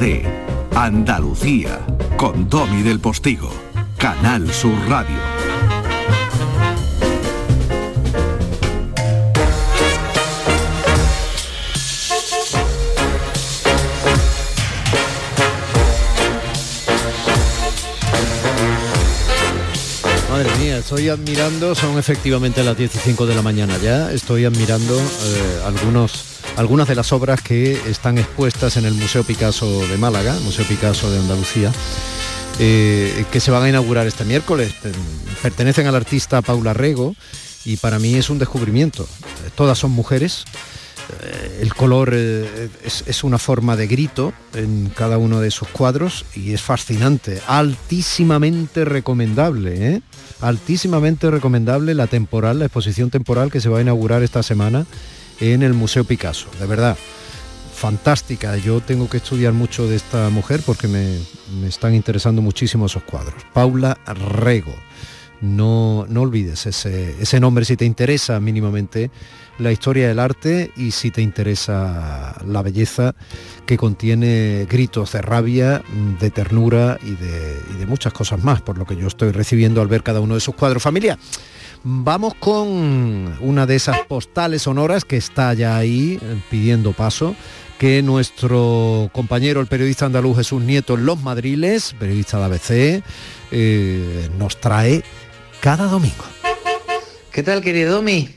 De Andalucía con Domi del Postigo, Canal Sur Radio. Madre mía, estoy admirando, son efectivamente las 15 de la mañana ya, estoy admirando eh, algunos, algunas de las obras que están expuestas en el Museo Picasso de Málaga, Museo Picasso de Andalucía, eh, que se van a inaugurar este miércoles. Pertenecen al artista Paula Rego y para mí es un descubrimiento. Todas son mujeres, eh, el color eh, es, una forma de grito en cada uno de esos cuadros y es fascinante, altísimamente recomendable, ¿eh? altísimamente recomendable la temporal, la exposición temporal que se va a inaugurar esta semana en el Museo Picasso, de verdad. Fantástica, yo tengo que estudiar mucho de esta mujer porque me, están interesando muchísimo esos cuadros. Paula Rego, no, no olvides ese, nombre si te interesa mínimamente la historia del arte y si te interesa la belleza que contiene gritos de rabia, de ternura y de, y de muchas cosas más, por lo que yo estoy recibiendo al ver cada uno de sus cuadros. Familia, vamos con una de esas postales sonoras que está ya ahí eh, pidiendo paso que nuestro compañero, el periodista andaluz Jesús Nieto Los Madriles, periodista de ABC, eh, nos trae cada domingo. ¿Qué tal, querido Domi?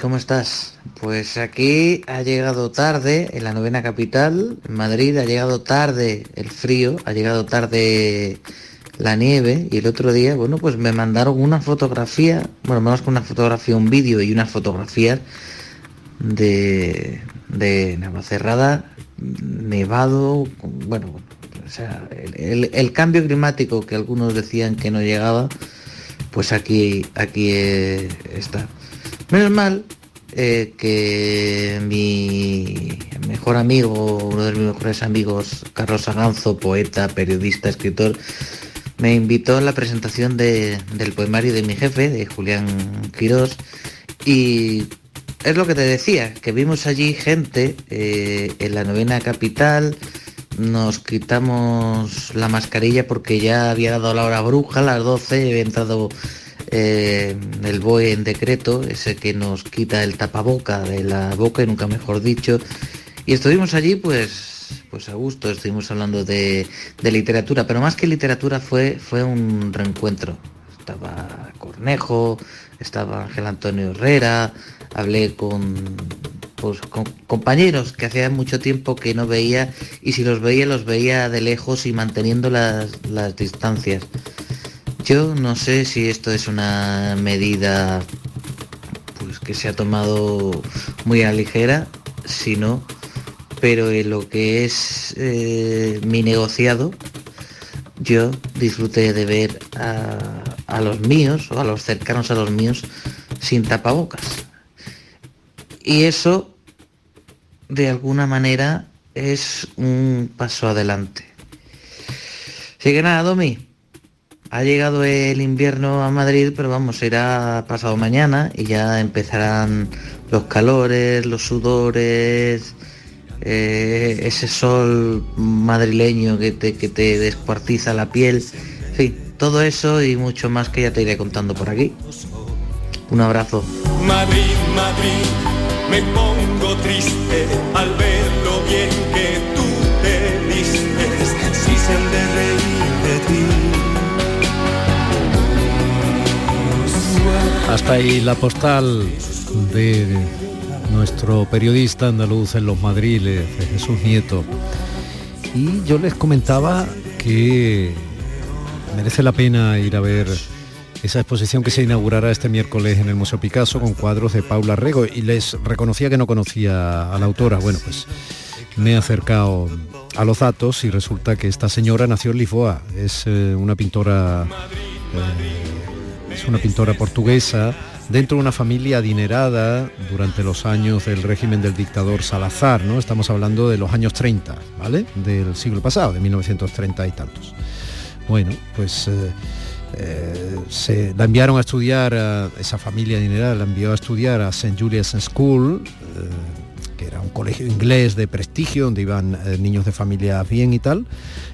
¿Cómo estás? Pues aquí ha llegado tarde, en la novena capital, en Madrid, ha llegado tarde el frío, ha llegado tarde la nieve y el otro día, bueno, pues me mandaron una fotografía, bueno, más que una fotografía, un vídeo y unas fotografías de, de Navacerrada, nevado, bueno, o sea, el, el, cambio climático que algunos decían que no llegaba, pues aquí, aquí eh, está. Menos mal eh, que mi mejor amigo, uno de mis mejores amigos, Carlos Aganzo, poeta, periodista, escritor, me invitó a la presentación de, del poemario de mi jefe, de Julián Quirós, y es lo que te decía, que vimos allí gente eh, en la novena capital, nos quitamos la mascarilla porque ya había dado la hora bruja, las 12, había entrado eh, el BOE en decreto, ese que nos quita el tapaboca de la boca, y nunca mejor dicho. Y estuvimos allí pues, pues a gusto, estuvimos hablando de, literatura, pero más que literatura fue, un reencuentro. Estaba Cornejo, estaba Ángel Antonio Herrera, hablé con, pues, con compañeros que hacía mucho tiempo que no veía y si los veía los veía de lejos y manteniendo las, distancias. Yo no sé si esto es una medida pues que se ha tomado muy a ligera, si no, pero en lo que es eh, mi negociado, yo disfruté de ver a, a, los míos o a los cercanos a los míos sin tapabocas. Y eso, de alguna manera, es un paso adelante. Así que nada, Domi, ha llegado el invierno a Madrid, pero vamos, irá pasado mañana y ya empezarán los calores, los sudores, eh, ese sol madrileño que te, que te descuartiza la piel. En fin, todo eso y mucho más que ya te iré contando por aquí. Un abrazo. Madrid, Madrid, me pongo triste al ver lo bien que tú te vistes, si se han de reír de ti. Hasta ahí la postal de nuestro periodista andaluz en los Madriles, de Jesús Nieto. Y yo les comentaba que merece la pena ir a ver esa exposición que se inaugurará este miércoles en el Museo Picasso con cuadros de Paula Rego y les reconocía que no conocía a la autora. Bueno, pues me he acercado a los datos y resulta que esta señora nació en Lisboa, es eh, una pintora eh, es una pintora portuguesa dentro de una familia adinerada durante los años del régimen del dictador Salazar, ¿no? Estamos hablando de los años 30, ¿vale? Del siglo pasado, de 1930 y tantos. Bueno, pues eh, eh, se la enviaron a estudiar a esa familia adinerada, la envió a estudiar a St. Julius School, eh, un colegio inglés de prestigio donde iban eh, niños de familia bien y tal,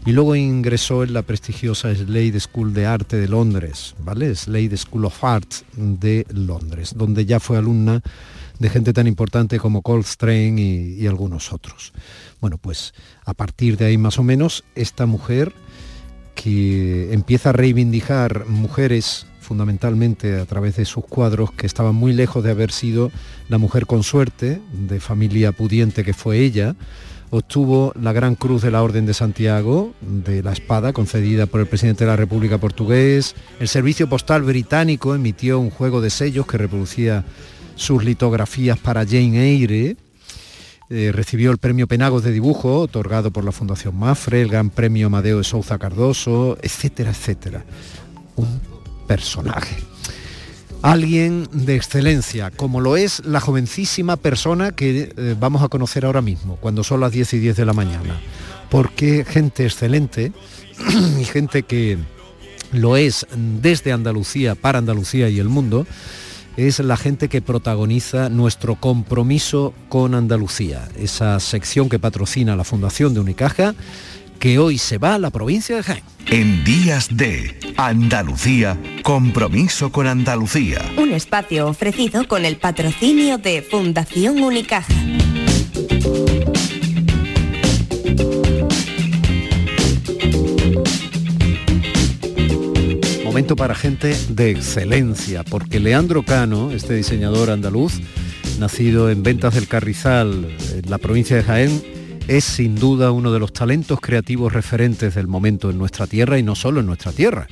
y luego ingresó en la prestigiosa Slade School de Arte de Londres, ¿vale? Slade School of Arts de Londres, donde ya fue alumna de gente tan importante como Coltrane y algunos otros. Bueno, pues a partir de ahí más o menos, esta mujer empieza a reivindicar mujeres fundamentalmente a través de sus cuadros que estaban muy lejos de haber sido la mujer con suerte, de familia pudiente que fue ella, obtuvo la Gran Cruz de la Orden de Santiago de la Espada, concedida por el presidente de la República Portugués. El Servicio Postal Británico emitió un juego de sellos que reproducía sus litografías para Jane Eyre. Eh, recibió el premio Penagos de Dibujo, otorgado por la Fundación Mafre, el Gran Premio Amadeo de Souza Cardoso, etcétera, etcétera. Un personaje. Alguien de excelencia, como lo es la jovencísima persona que eh, vamos a conocer ahora mismo, cuando son las 10 y 10 de la mañana. Porque gente excelente y gente que lo es desde Andalucía, para Andalucía y el mundo, es la gente que protagoniza nuestro compromiso con Andalucía, esa sección que patrocina la Fundación de Unicaja que hoy se va a la provincia de Jaén. En días de Andalucía, compromiso con Andalucía. Un espacio ofrecido con el patrocinio de Fundación Unicaja. Momento para gente de excelencia, porque Leandro Cano, este diseñador andaluz, nacido en Ventas del Carrizal, en la provincia de Jaén, es sin duda uno de los talentos creativos referentes del momento en nuestra tierra y no solo en nuestra tierra.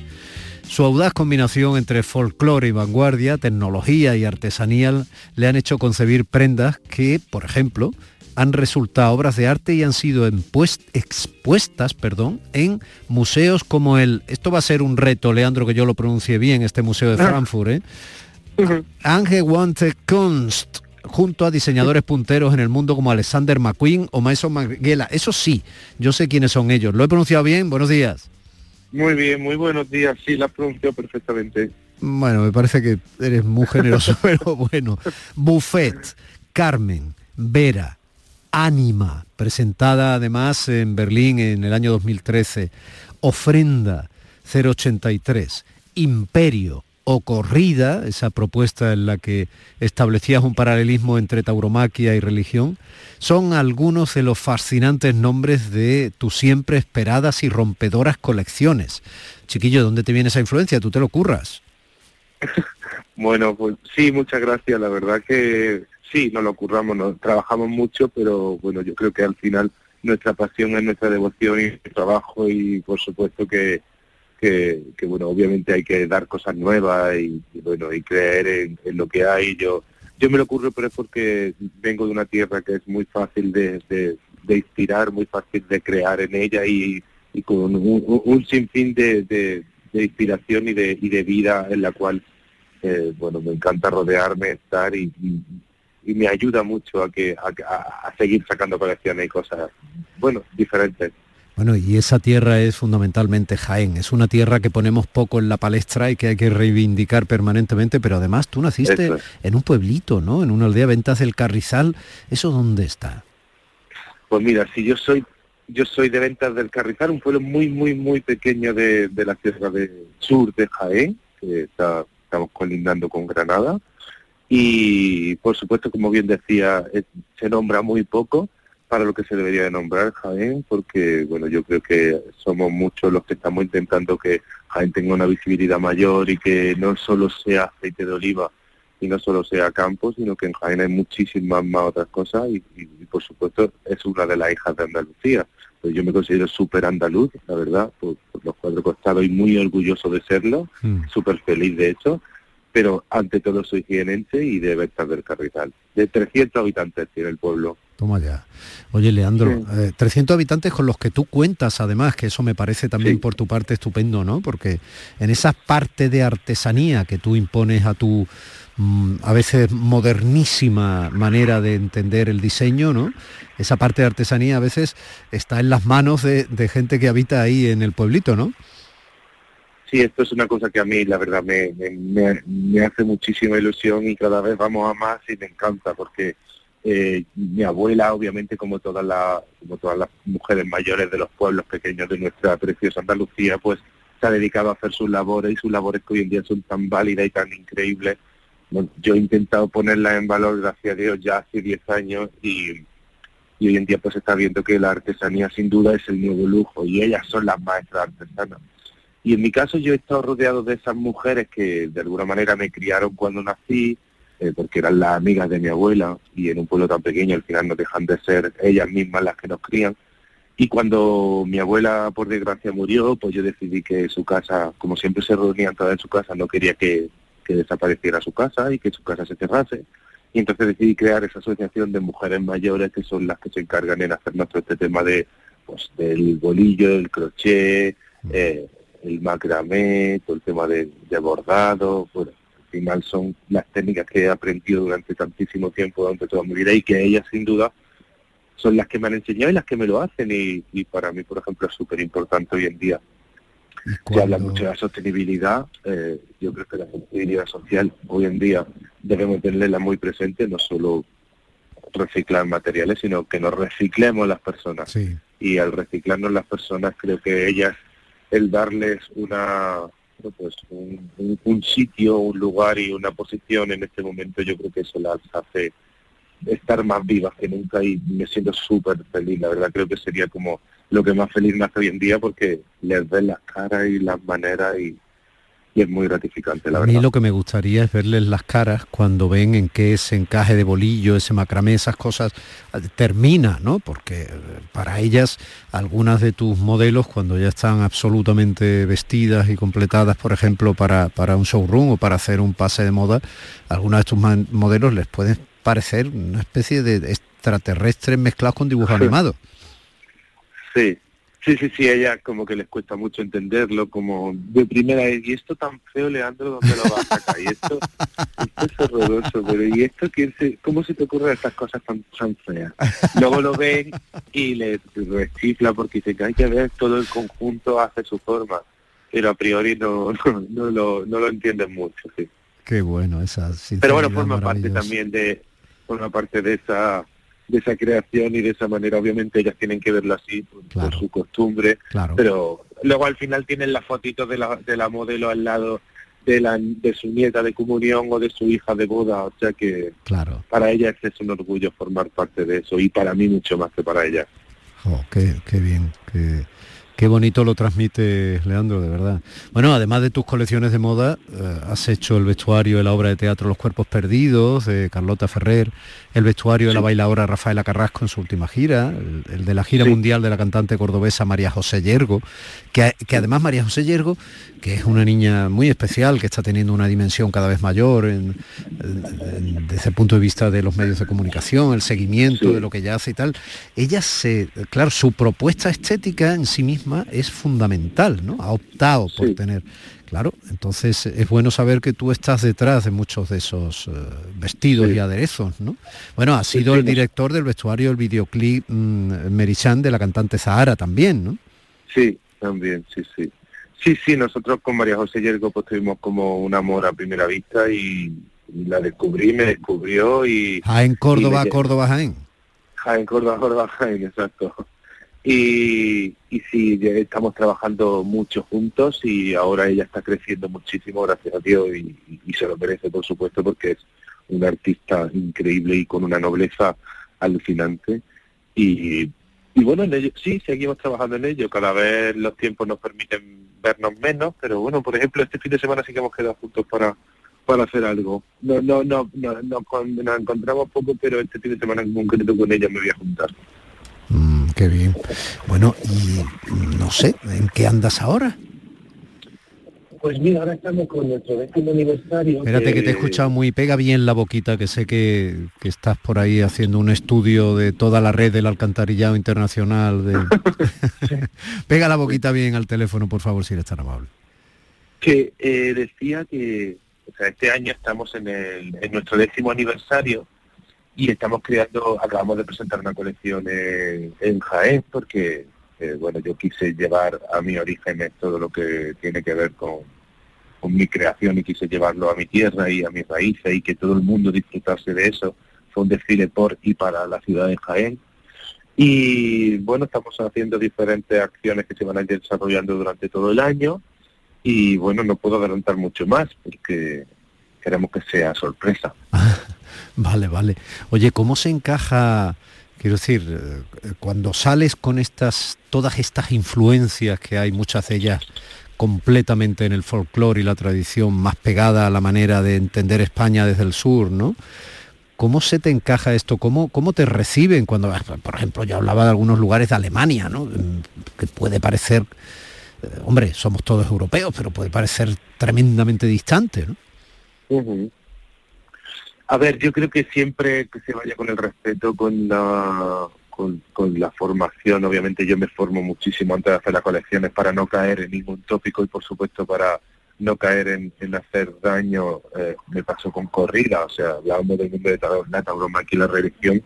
Su audaz combinación entre folclore y vanguardia, tecnología y artesanía le han hecho concebir prendas que, por ejemplo, han resultado obras de arte y han sido expuestas perdón, en museos como el... Esto va a ser un reto, Leandro, que yo lo pronuncie bien, este museo de Frankfurt. ¿eh? Angewandte Kunst, junto a diseñadores punteros en el mundo como Alexander McQueen o Mason Margiela. Eso sí, yo sé quiénes son ellos. ¿Lo he pronunciado bien? Buenos días. Muy bien, muy buenos días. Sí, la pronunciado perfectamente. Bueno, me parece que eres muy generoso, pero bueno. Buffet, Carmen, Vera, Ánima, presentada además en Berlín en el año 2013. Ofrenda, 083. Imperio, o corrida, esa propuesta en la que establecías un paralelismo entre tauromaquia y religión, son algunos de los fascinantes nombres de tus siempre esperadas y rompedoras colecciones. Chiquillo, ¿dónde te viene esa influencia? ¿Tú te lo curras? bueno, pues sí, muchas gracias. La verdad que sí, nos lo curramos, nos trabajamos mucho, pero bueno, yo creo que al final nuestra pasión es nuestra devoción y nuestro trabajo y por supuesto que que, bueno, obviamente hay que dar cosas nuevas y, bueno, y creer en, lo que hay. Yo yo me lo ocurro, pero es porque vengo de una tierra que es muy fácil de, de, inspirar, muy fácil de crear en ella y, con un, sinfín de, de, inspiración y de, y de vida en la cual, eh, bueno, me encanta rodearme, estar y, y, me ayuda mucho a, que, a, a seguir sacando colecciones y cosas, bueno, diferentes. Bueno, y esa tierra es fundamentalmente Jaén, es una tierra que ponemos poco en la palestra y que hay que reivindicar permanentemente, pero además tú naciste en un pueblito, ¿no? En una aldea Ventas del Carrizal, ¿eso dónde está? Pues mira, si yo soy yo soy de Ventas del Carrizal, un pueblo muy, muy, muy pequeño de, la tierra del sur de Jaén, que está, estamos colindando con Granada, y por supuesto, como bien decía, se nombra muy poco, para lo que se debería de nombrar Jaén, porque bueno, yo creo que somos muchos los que estamos intentando que Jaén tenga una visibilidad mayor y que no solo sea aceite de oliva y no solo sea campo, sino que en Jaén hay muchísimas más otras cosas y, por supuesto es una de las hijas de Andalucía. Pues yo me considero súper andaluz, la verdad, por, los cuatro costados y muy orgulloso de serlo, mm. súper feliz de hecho, pero ante todo soy jienense y de Bertas del Carrizal. De 300 habitantes tiene el pueblo. Toma ya. Oye, Leandro, 300 eh, habitantes con los que tú cuentas, además, que eso me parece también por tu parte estupendo, ¿no? Porque en esa parte de artesanía que tú impones a tu mm, a veces modernísima manera de entender el diseño, ¿no? Esa parte de artesanía a veces está en las manos de, gente que habita ahí en el pueblito, ¿no? Sí, esto es una cosa que a mí, la verdad, me, me hace muchísima ilusión y cada vez vamos a más y me encanta porque Eh, mi abuela, obviamente, como todas las como todas las mujeres mayores de los pueblos pequeños de nuestra preciosa Andalucía, pues se ha dedicado a hacer sus labores y sus labores que hoy en día son tan válidas y tan increíbles. yo he intentado ponerlas en valor, gracias a Dios, ya hace 10 años y, hoy en día pues está viendo que la artesanía sin duda es el nuevo lujo y ellas son las maestras artesanas. Y en mi caso yo he estado rodeado de esas mujeres que de alguna manera me criaron cuando nací, eh, porque eran las amigas de mi abuela y en un pueblo tan pequeño al final no dejan de ser ellas mismas las que nos crían. Y cuando mi abuela, por desgracia, murió, pues yo decidí que su casa, como siempre se reunían todas en su casa, no quería que, desapareciera su casa y que su casa se cerrase. Y entonces decidí crear esa asociación de mujeres mayores que son las que se encargan en hacernos todo este tema de pues del bolillo, el crochet, eh, el macramé, todo el tema de, de bordado, bueno, final son las técnicas que he aprendido durante tantísimo tiempo, durante toda mi vida y que ellas sin duda son las que me han enseñado y las que me lo hacen y, para mí, por ejemplo, es súper importante hoy en día. Se habla mucho de la sostenibilidad, eh, yo creo que la sostenibilidad social hoy en día debemos tenerla muy presente, no solo reciclar materiales, sino que nos reciclemos las personas. Y al reciclarnos las personas, creo que ellas, el darles una pues un, sitio, un lugar y una posición en este momento, yo creo que eso las hace estar más vivas que nunca y me siento súper feliz, la verdad creo que sería como lo que más feliz me hace hoy en día porque les ven las caras y las maneras y, y es muy gratificante, la a verdad. mí lo que me gustaría es verles las caras cuando ven en qué ese encaje de bolillo, ese macramé, esas cosas eh, termina, ¿no? Porque eh, para ellas algunas de tus modelos cuando ya están absolutamente vestidas y completadas, por ejemplo, para, para un showroom o para hacer un pase de moda, algunas de tus modelos les pueden parecer una especie de extraterrestres mezclados con dibujos animados. Sí, Sí, sí, sí, ella como que les cuesta mucho entenderlo, como de primera vez, y esto tan feo, Leandro, ¿dónde lo vas a sacar? Y esto, esto es horroroso, pero ¿y esto quién se, cómo se te ocurren estas cosas tan, tan feas? Luego lo ven y le recicla porque dice que hay que ver todo el conjunto hace su forma, pero a priori no, no, lo, no lo entienden mucho, sí. Qué bueno esa Pero bueno, forma parte también de, forma parte de esa de esa creación y de esa manera obviamente ellas tienen que verlo así por, su costumbre pero luego al final tienen las fotitos de la, de la modelo al lado de, la, de su nieta de comunión o de su hija de boda o sea que claro. para ellas es un orgullo formar parte de eso y para mí mucho más que para ellas oh, qué, qué bien qué, Qué bonito lo transmite, Leandro, de verdad. Bueno, además de tus colecciones de moda, eh, has hecho el vestuario de la obra de teatro Los Cuerpos Perdidos, de Carlota Ferrer, el vestuario de la bailadora Rafaela Carrasco en su última gira, el, de la gira mundial de la cantante cordobesa María José Yergo, que, además María José Yergo, que es una niña muy especial, que está teniendo una dimensión cada vez mayor desde el punto de vista de los medios de comunicación, el seguimiento de lo que ella hace y tal, ella se, claro, su propuesta estética en sí misma es fundamental, ¿no? Ha optado por tener Claro, entonces es bueno saber que tú estás detrás de muchos de esos eh, vestidos y aderezos, ¿no? Bueno, ha sido el director del vestuario del videoclip mmm, de la cantante Zahara también, ¿no? Sí, también, sí, sí. Sí, sí, nosotros con María José Yergo pues tuvimos como un amor a primera vista y, la descubrí, me descubrió y... Jaén, Córdoba, Córdoba, Jaén. Jaén, Córdoba, Córdoba, Jaén, exacto. Y, y sí, estamos trabajando mucho juntos y ahora ella está creciendo muchísimo, gracias a Dios, y, se lo merece, por supuesto, porque es una artista increíble y con una nobleza alucinante. Y, y bueno, en ello, sí, seguimos trabajando en ello. Cada vez los tiempos nos permiten vernos menos, pero bueno, por ejemplo, este fin de semana sí que hemos quedado juntos para para hacer algo. No, no, no, no, no, nos encontramos poco, pero este fin de semana en concreto con ella me voy a juntar. Qué bien. Bueno, y no sé, ¿en qué andas ahora? Pues mira, ahora estamos con nuestro décimo aniversario. Espérate que... te he escuchado muy, pega bien la boquita, que sé que, estás por ahí haciendo un estudio de toda la red del alcantarillado internacional. De... pega la boquita bien al teléfono, por favor, si eres tan amable. Que eh, decía que o sea, este año estamos en, el, en nuestro décimo aniversario y estamos creando, acabamos de presentar una colección en, Jaén porque, eh, bueno, yo quise llevar a mi origen todo lo que tiene que ver con, mi creación y quise llevarlo a mi tierra y a mis raíces y que todo el mundo disfrutase de eso, fue un desfile por y para la ciudad de Jaén. Y bueno, estamos haciendo diferentes acciones que se van a ir desarrollando durante todo el año y bueno, no puedo adelantar mucho más porque queremos que sea sorpresa. vale, vale. Oye, ¿cómo se encaja, quiero decir, cuando sales con estas, todas estas influencias que hay, muchas de ellas completamente en el folclore y la tradición más pegada a la manera de entender España desde el sur, ¿no? ¿Cómo se te encaja esto? ¿Cómo, ¿Cómo te reciben cuando, por ejemplo, yo hablaba de algunos lugares de Alemania, ¿no? Que puede parecer, eh, hombre, somos todos europeos, pero puede parecer tremendamente distante, ¿no? A ver, yo creo que siempre que se vaya con el respeto, con la, con, la formación, obviamente yo me formo muchísimo antes de hacer las colecciones para no caer en ningún tópico y por supuesto para no caer en, hacer daño, eh, me pasó con corrida, o sea, hablábamos del mundo de la tauroma aquí la religión,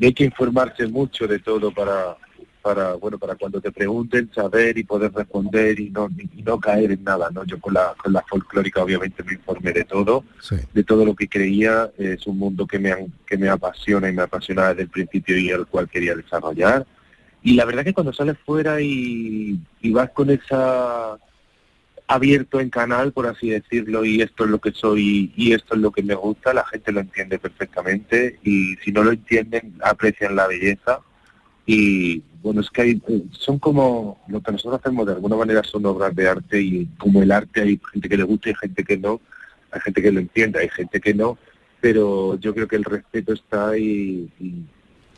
y hay que informarse mucho de todo para, para bueno para cuando te pregunten saber y poder responder y no y no caer en nada no yo con la con la folclórica obviamente me informé de todo de todo lo que creía es un mundo que me que me apasiona y me apasiona desde el principio y el cual quería desarrollar. Y la verdad que cuando sales fuera y, y vas con esa abierto en canal, por así decirlo, y esto es lo que soy y esto es lo que me gusta, la gente lo entiende perfectamente y si no lo entienden, aprecian la belleza y bueno, es que hay, eh, son como lo que nosotros hacemos de alguna manera son obras de arte y como el arte hay gente que le gusta y gente que no, hay gente que lo entiende, hay gente que no, pero yo creo que el respeto está ahí y,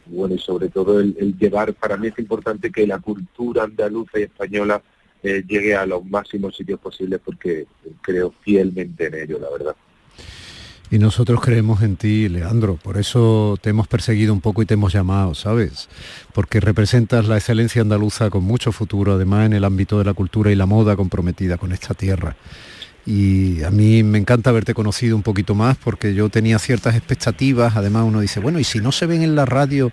bueno, y sobre todo el, llevar, para mí es importante que la cultura andaluza y española eh, llegue a los máximos sitios posibles porque creo fielmente en ello, la verdad. Y nosotros creemos en ti, Leandro, por eso te hemos perseguido un poco y te hemos llamado, ¿sabes? Porque representas la excelencia andaluza con mucho futuro, además en el ámbito de la cultura y la moda comprometida con esta tierra. Y a mí me encanta haberte conocido un poquito más porque yo tenía ciertas expectativas, además uno dice, bueno, y si no se ven en la radio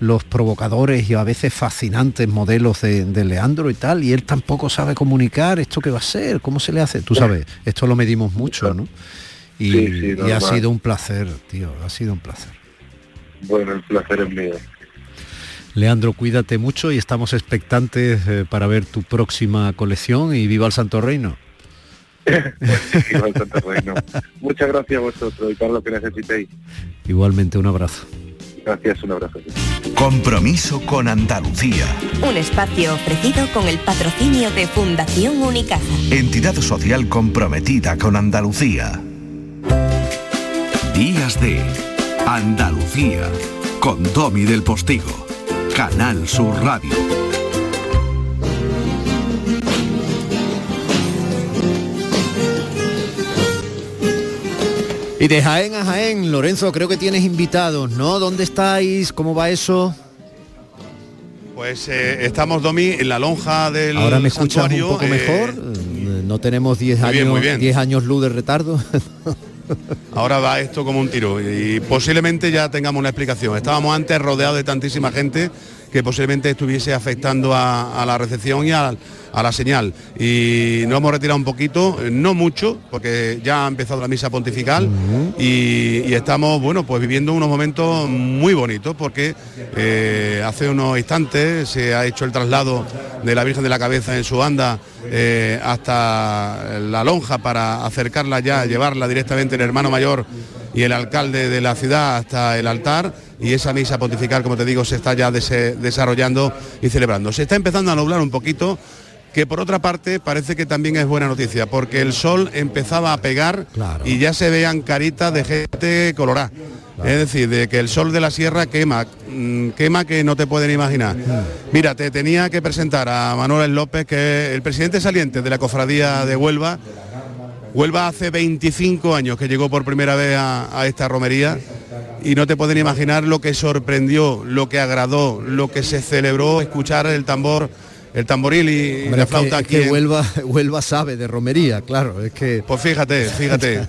los provocadores y a veces fascinantes modelos de, Leandro y tal, y él tampoco sabe comunicar, ¿esto qué va a ser? ¿Cómo se le hace? Tú sabes, esto lo medimos mucho, ¿no? Y, ha sido un placer, tío, ha sido un placer. Bueno, el placer es mío. Leandro, cuídate mucho y estamos expectantes eh, para ver tu próxima colección y viva el Santo Reino. viva el Santo Reino. Muchas gracias a vosotros y para lo que necesitéis. Igualmente, un abrazo. Gracias, un abrazo. Compromiso con Andalucía. Un espacio ofrecido con el patrocinio de Fundación Unicaja. Entidad social comprometida con Andalucía. Días de Andalucía con Domi del Postigo, Canal Sur Radio. Y de Jaén a Jaén, Lorenzo, creo que tienes invitados, ¿no? ¿Dónde estáis? ¿Cómo va eso? Pues eh, estamos, Domi, en la lonja del Ahora me escuchas un poco mejor. Eh, no tenemos 10 años, 10 años luz de retardo. Ahora va esto como un tiro y posiblemente ya tengamos una explicación. Estábamos antes rodeados de tantísima gente que posiblemente estuviese afectando a, la recepción y a, la señal. Y nos hemos retirado un poquito, no mucho, porque ya ha empezado la misa pontifical y, estamos, bueno, pues viviendo unos momentos muy bonitos, porque eh, hace unos instantes se ha hecho el traslado de la Virgen de la Cabeza en su banda eh, hasta la lonja para acercarla ya, llevarla directamente el hermano mayor y el alcalde de la ciudad hasta el altar y esa misa pontifical, como te digo, se está ya desarrollando y celebrando. Se está empezando a nublar un poquito, que por otra parte parece que también es buena noticia, porque el sol empezaba a pegar y ya se vean caritas de gente colorada. Es decir, de que el sol de la sierra quema, mm, quema que no te pueden imaginar. Mira, te tenía que presentar a Manuel López, que es el presidente saliente de la cofradía de Huelva. Huelva hace 25 años que llegó por primera vez a, esta romería y no te pueden imaginar lo que sorprendió, lo que agradó, lo que se celebró escuchar el tambor el tamboril y, la flauta aquí. que Huelva, Huelva sabe de romería, claro, es que. Pues fíjate, fíjate.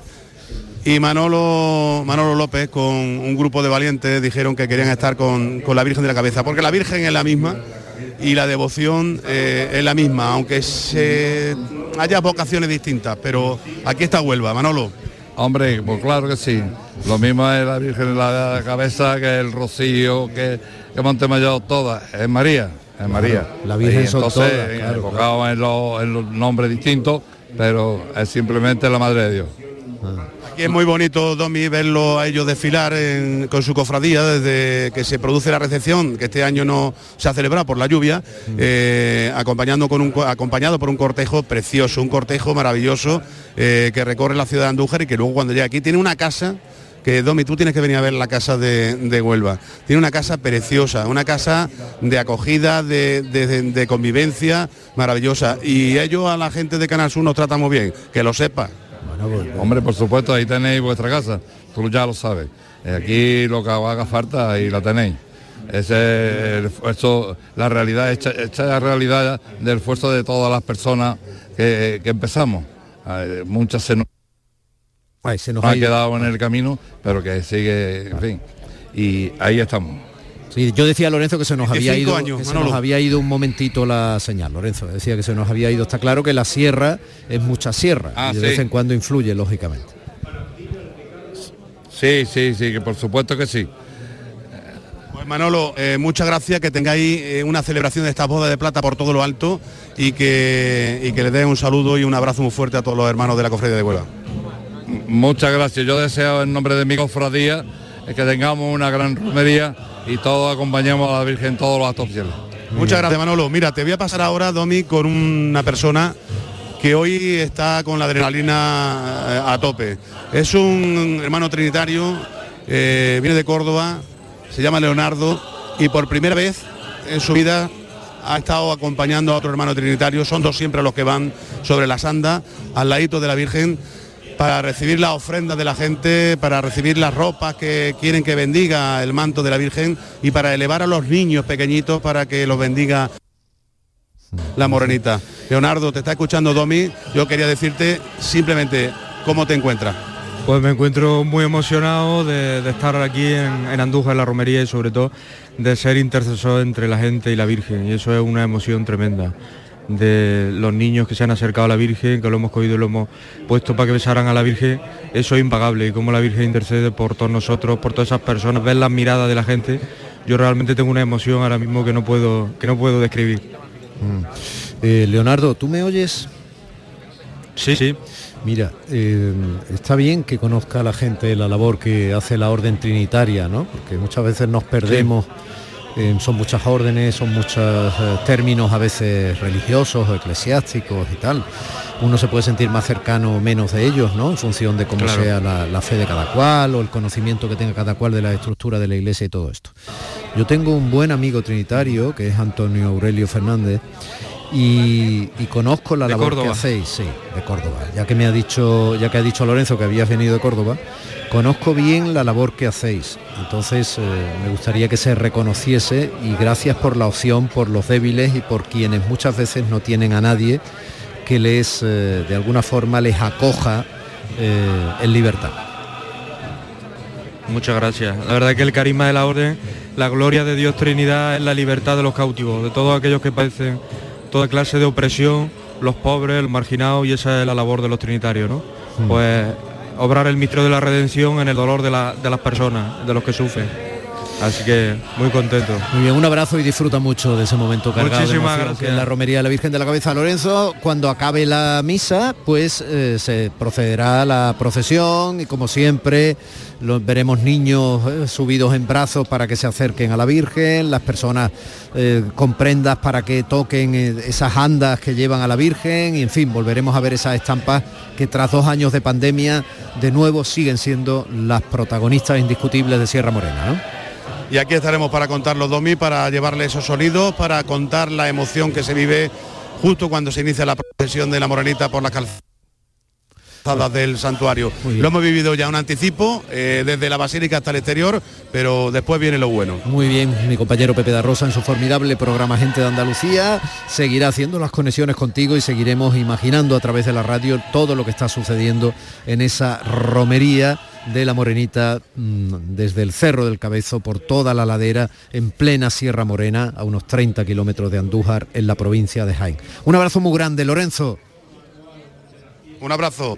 y Manolo, Manolo López con un grupo de valientes dijeron que querían estar con, la Virgen de la Cabeza, porque la Virgen es la misma y la devoción eh, es la misma, aunque se haya vocaciones distintas, pero aquí está Huelva, Manolo. Hombre, pues claro que sí. Lo mismo es la Virgen de la Cabeza que el Rocío, que, que Montemayor, todas. Es María, es María. la Virgen Y son entonces, todas, claro, enfocado En, los, en los nombres distintos, pero es simplemente la Madre de Dios. Es muy bonito, Domi, verlo a ellos desfilar en- con su cofradía desde que se produce la recepción, que este año no se ha celebrado por la lluvia, eh, acompañando con un, co- acompañado por un cortejo precioso, un cortejo maravilloso eh, que recorre la ciudad de Andújar y que luego cuando llega aquí tiene una casa que Domi, tú tienes que venir a ver la casa de, de Huelva. Tiene una casa preciosa, una casa de acogida, de, de- de convivencia maravillosa. Y ellos a la gente de Canal Sur nos tratan muy bien, que lo sepa. Hombre, por supuesto, ahí tenéis vuestra casa, tú ya lo sabes. Eh, Aquí lo que haga falta, ahí la tenéis. Ese es el esfuerzo, la realidad, esta, es la realidad del esfuerzo de todas las personas que, que empezamos. Muchas se nos Ay, se nos han ha quedado en el camino, pero que sigue, en fin. Y ahí estamos. Sí, yo decía Lorenzo que se nos había 25 ido, años, que se nos había ido un momentito la señal, Lorenzo. Decía que se nos había ido. Está claro que la sierra es mucha sierra Ah, y de sí. vez en cuando influye, lógicamente. Sí, sí, sí, que por supuesto que sí. Pues Manolo, eh, muchas gracias, que tengáis eh, una celebración de esta boda de plata por todo lo alto y que, y que le den un saludo y un abrazo muy fuerte a todos los hermanos de la cofradía de Huelva. Muchas gracias. Yo deseo en nombre de mi cofradía eh, que tengamos una gran romería y todos acompañemos a la Virgen en todos los actos. Muchas gracias Manolo. Mira, te voy a pasar ahora, Domi, con una persona que hoy está con la adrenalina eh, a tope. Es un hermano trinitario, eh, viene de Córdoba, se llama Leonardo y por primera vez en su vida ha estado acompañando a otro hermano trinitario. Son dos siempre los que van sobre la sanda, al ladito de la Virgen, para recibir las ofrendas de la gente, para recibir las ropas que quieren que bendiga el manto de la Virgen y para elevar a los niños pequeñitos para que los bendiga la morenita. Leonardo, te está escuchando Domi. Yo quería decirte simplemente cómo te encuentras. Pues me encuentro muy emocionado de, estar aquí en, en Andújar, en la romería y sobre todo de ser intercesor entre la gente y la Virgen. Y eso es una emoción tremenda. De los niños que se han acercado a la Virgen, que lo hemos cogido y lo hemos puesto para que besaran a la Virgen, eso es impagable. Y como la Virgen intercede por todos nosotros, por todas esas personas, ver las miradas de la gente, yo realmente tengo una emoción ahora mismo que no puedo, que no puedo describir. Eh, Leonardo, ¿tú me oyes? Sí, sí. Mira, eh, está bien que conozca la gente la labor que hace la orden trinitaria, ¿no? Porque muchas veces nos perdemos, eh, son muchas órdenes, son muchos eh, términos a veces religiosos o eclesiásticos y tal. Uno se puede sentir más cercano o menos de ellos, ¿no? En función de cómo Claro. sea la, la fe de cada cual o el conocimiento que tenga cada cual de la estructura de la iglesia y todo esto. Yo tengo un buen amigo trinitario, que es Antonio Aurelio Fernández, y, y conozco la De labor que Córdoba. hacéis, sí, de Córdoba. Ya que me ha dicho, ya que ha dicho Lorenzo que habías venido de Córdoba, conozco bien la labor que hacéis. Entonces eh, me gustaría que se reconociese y gracias por la opción por los débiles y por quienes muchas veces no tienen a nadie que les eh, de alguna forma les acoja eh, en libertad. Muchas gracias. La verdad que el carisma de la orden, la gloria de Dios Trinidad es la libertad de los cautivos, de todos aquellos que padecen toda clase de opresión, los pobres, los marginados, y esa es la labor de los trinitarios, ¿no? Pues obrar el misterio de la redención en el dolor de, la- de las personas, de los que sufren. Así que muy contento. Muy bien, un abrazo y disfruta mucho de ese momento cargado de Muchísimas emoción gracias. es la romería de la Virgen de la Cabeza Lorenzo. Cuando acabe la misa, pues eh, se procederá a la procesión y como siempre los veremos niños eh, subidos en brazos para que se acerquen a la Virgen, las personas eh, con prendas para que toquen eh, esas andas que llevan a la Virgen y en fin, volveremos a ver esas estampas que tras dos años de pandemia de nuevo siguen siendo las protagonistas indiscutibles de Sierra Morena. ¿no? Y aquí estaremos para contarlo, Domi, para llevarle esos sonidos, para contar la emoción que se vive justo cuando se inicia la procesión de la morenita por las calzadas del santuario. Lo hemos vivido ya un anticipo, eh, desde la basílica hasta el exterior, pero después viene lo bueno. Muy bien, mi compañero Pepe da Rosa en su formidable programa Gente de Andalucía seguirá haciendo las conexiones contigo y seguiremos imaginando a través de la radio todo lo que está sucediendo en esa romería de la Morenita mm, desde el Cerro del Cabezo por toda la ladera en plena Sierra Morena a unos 30 kilómetros de Andújar en la provincia de Jaén. Un abrazo muy grande, Lorenzo. Un abrazo.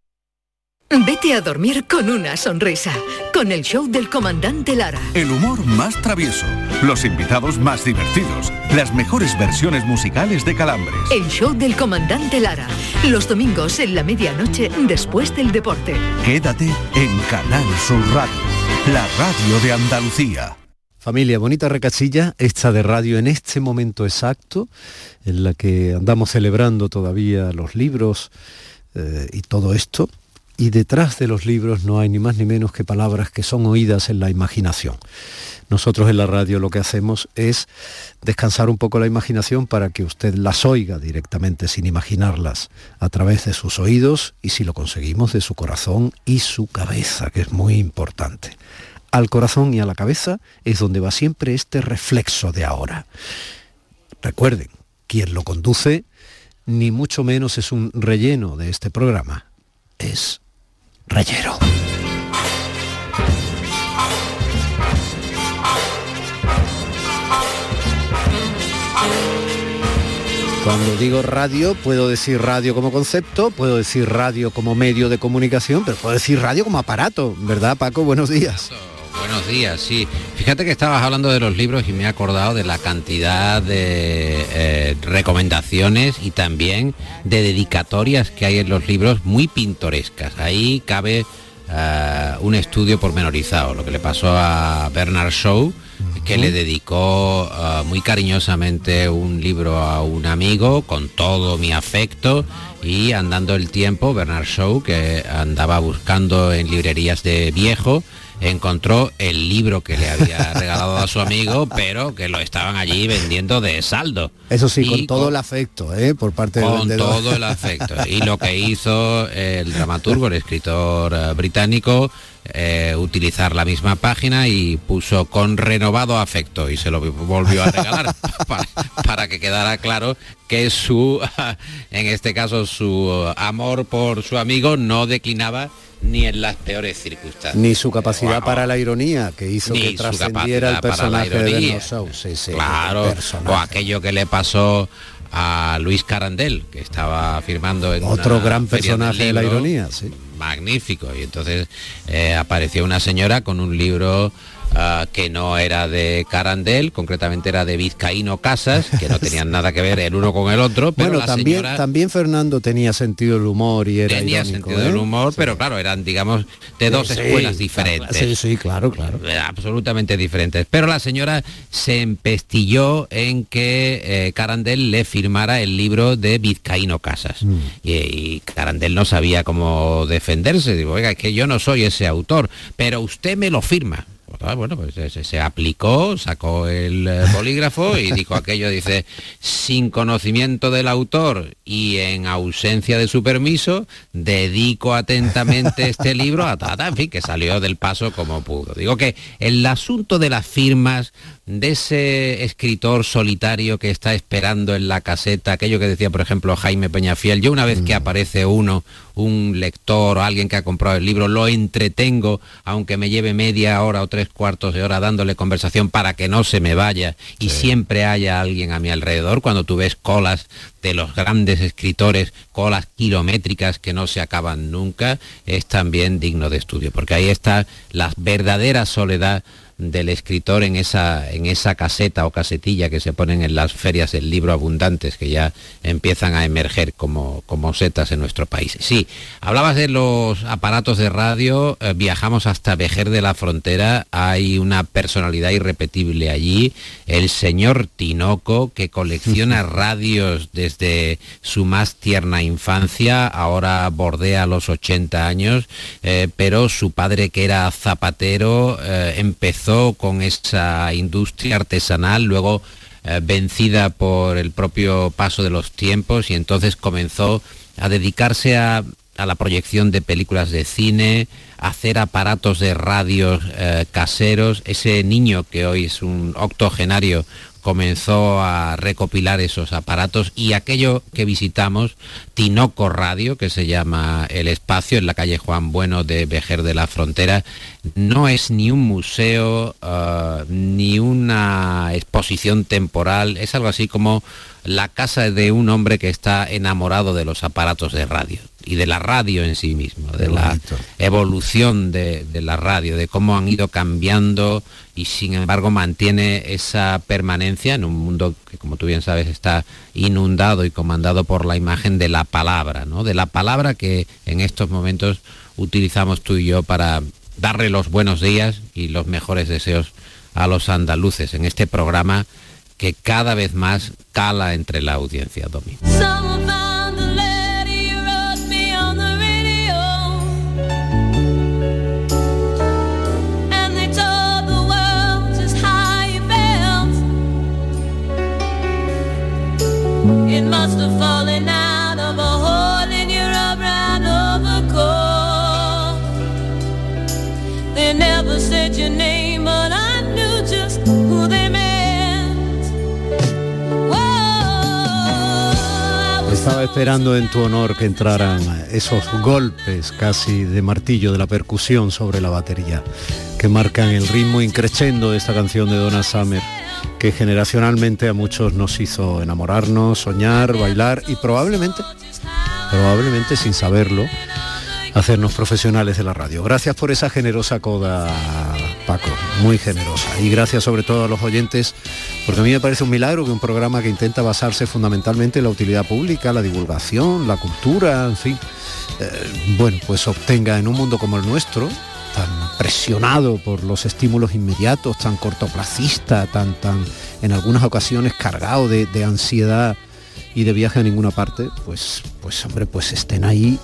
Vete a dormir con una sonrisa, con el show del comandante Lara. El humor más travieso, los invitados más divertidos, las mejores versiones musicales de Calambres. El show del comandante Lara, los domingos en la medianoche después del deporte. Quédate en Canal Sur Radio, la radio de Andalucía. Familia, bonita recachilla, esta de radio en este momento exacto, en la que andamos celebrando todavía los libros eh, y todo esto. Y detrás de los libros no hay ni más ni menos que palabras que son oídas en la imaginación. Nosotros en la radio lo que hacemos es descansar un poco la imaginación para que usted las oiga directamente sin imaginarlas a través de sus oídos y si lo conseguimos de su corazón y su cabeza, que es muy importante. Al corazón y a la cabeza es donde va siempre este reflexo de ahora. Recuerden, quien lo conduce ni mucho menos es un relleno de este programa, es Rayero. Cuando digo radio, puedo decir radio como concepto, puedo decir radio como medio de comunicación, pero puedo decir radio como aparato, ¿verdad Paco? Buenos días. Buenos días, sí. Fíjate que estabas hablando de los libros y me he acordado de la cantidad de eh, recomendaciones y también de dedicatorias que hay en los libros muy pintorescas. Ahí cabe eh, un estudio pormenorizado, lo que le pasó a Bernard Shaw, que le dedicó eh, muy cariñosamente un libro a un amigo con todo mi afecto y andando el tiempo, Bernard Shaw, que andaba buscando en librerías de viejo, encontró el libro que le había regalado a su amigo, pero que lo estaban allí vendiendo de saldo. Eso sí, con todo el afecto, ¿eh? por parte Con todo el afecto. Y lo que hizo el dramaturgo, el escritor eh, británico, eh, utilizar la misma página y puso con renovado afecto y se lo volvió a regalar para, para que quedara claro que su, en este caso, su amor por su amigo no declinaba ni en las peores circunstancias. Ni su capacidad para la ironía, que hizo Ni que trascendiera el capacidad para la personaje de. Bernard. Sí, sí, claro, o aquello que le pasó a Luis Carandel, que estaba firmando en Otro una gran personaje de la ironía, sí. Magnífico. Y entonces eh, apareció una señora con un libro ah, que no era de Carandel, concretamente era de Vizcaíno Casas, que no tenían nada que ver el uno con el otro, pero bueno, también, señora también Fernando tenía sentido del humor y era tenía irónico, sentido del ¿eh? humor, pero claro, eran, digamos, de dos Sí, escuelas diferentes. Sí, sí, claro, claro. Eh, absolutamente diferentes. Pero la señora se empestilló en que eh, Carandel le firmara el libro de Vizcaíno Casas. Mm. Y, y Carandel no sabía cómo defenderse. Digo, oiga, es que yo no soy ese autor, pero usted me lo firma. Ah, bueno, pues se, se aplicó, sacó el eh, bolígrafo y dijo aquello, dice, sin conocimiento del autor y en ausencia de su permiso, dedico atentamente este libro a Tata, en fin, que salió del paso como pudo. Digo que el asunto de las firmas de ese escritor solitario que está esperando en la caseta, aquello que decía, por ejemplo, Jaime Peñafiel, yo una vez que aparece uno, un lector o alguien que ha comprado el libro, lo entretengo, aunque me lleve media hora o tres cuartos de hora dándole conversación para que no se me vaya y siempre haya alguien a mi alrededor, cuando tú ves colas de los grandes escritores, colas kilométricas que no se acaban nunca, es también digno de estudio, porque ahí está la verdadera soledad del escritor en esa, en esa caseta o casetilla que se ponen en las ferias del libro abundantes que ya empiezan a emerger como, como setas en nuestro país. Sí, hablabas de los aparatos de radio, eh, viajamos hasta Vejer de la Frontera, hay una personalidad irrepetible allí, el señor Tinoco, que colecciona radios desde su más tierna infancia, ahora bordea los 80 años, eh, pero su padre que era zapatero eh, empezó con esa industria artesanal, luego eh, vencida por el propio paso de los tiempos y entonces comenzó a dedicarse a, la proyección de películas de cine, a hacer aparatos de radios eh, caseros. Ese niño que hoy es un octogenario comenzó a recopilar esos aparatos y aquello que visitamos, Tinoco Radio, que se llama el espacio en la calle Juan Bueno de Vejer de la Frontera, no es ni un museo uh, ni una exposición temporal, es algo así como la casa de un hombre que está enamorado de los aparatos de radio y de la radio en sí mismo, de la evolución de, de, la radio, de cómo han ido cambiando y sin embargo mantiene esa permanencia en un mundo que como tú bien sabes está inundado y comandado por la imagen de la palabra, ¿no? de la palabra que en estos momentos utilizamos tú y yo para darle los buenos días y los mejores deseos a los andaluces en este programa que cada vez más cala entre la audiencia, Domi. It must have fallen Estaba esperando en tu honor que entraran esos golpes casi de martillo de la percusión sobre la batería que marcan el ritmo increchendo de esta canción de Donna Summer que generacionalmente a muchos nos hizo enamorarnos, soñar, bailar y probablemente, probablemente sin saberlo, hacernos profesionales de la radio. Gracias por esa generosa coda, Paco, muy generosa. Y gracias sobre todo a los oyentes, porque a mí me parece un milagro que un programa que intenta basarse fundamentalmente en la utilidad pública, la divulgación, la cultura, en fin, eh, bueno, pues obtenga en un mundo como el nuestro, tan presionado por los estímulos inmediatos, tan cortoplacista, tan, tan en algunas ocasiones cargado de, ansiedad y de viaje a ninguna parte, pues, pues hombre, pues estén ahí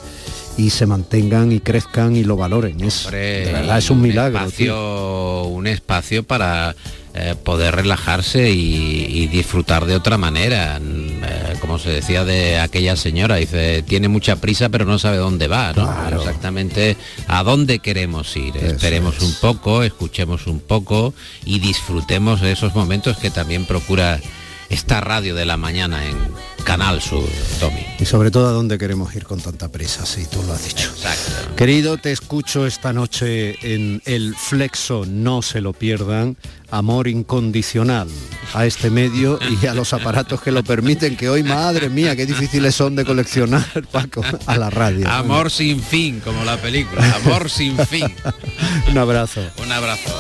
y se mantengan y crezcan y lo valoren. Es, de verdad, es un, milagro. Espacio, un espacio para eh, poder relajarse y, disfrutar de otra manera. Eh, como se decía de aquella señora, dice, tiene mucha prisa pero no sabe dónde va, ¿no? Exactamente a dónde queremos ir. Esperemos un poco, escuchemos un poco y disfrutemos de esos momentos que también procura esta radio de la mañana en Canal Sur, Tommy. Y sobre todo a dónde queremos ir con tanta prisa, si tú lo has dicho. Exacto. Querido, te escucho esta noche en El Flexo, no se lo pierdan. Amor incondicional a este medio y a los aparatos que lo permiten, que hoy, madre mía, qué difíciles son de coleccionar, Paco, a la radio. Amor sin fin, como la película. Amor sin fin. Un abrazo. Un abrazo.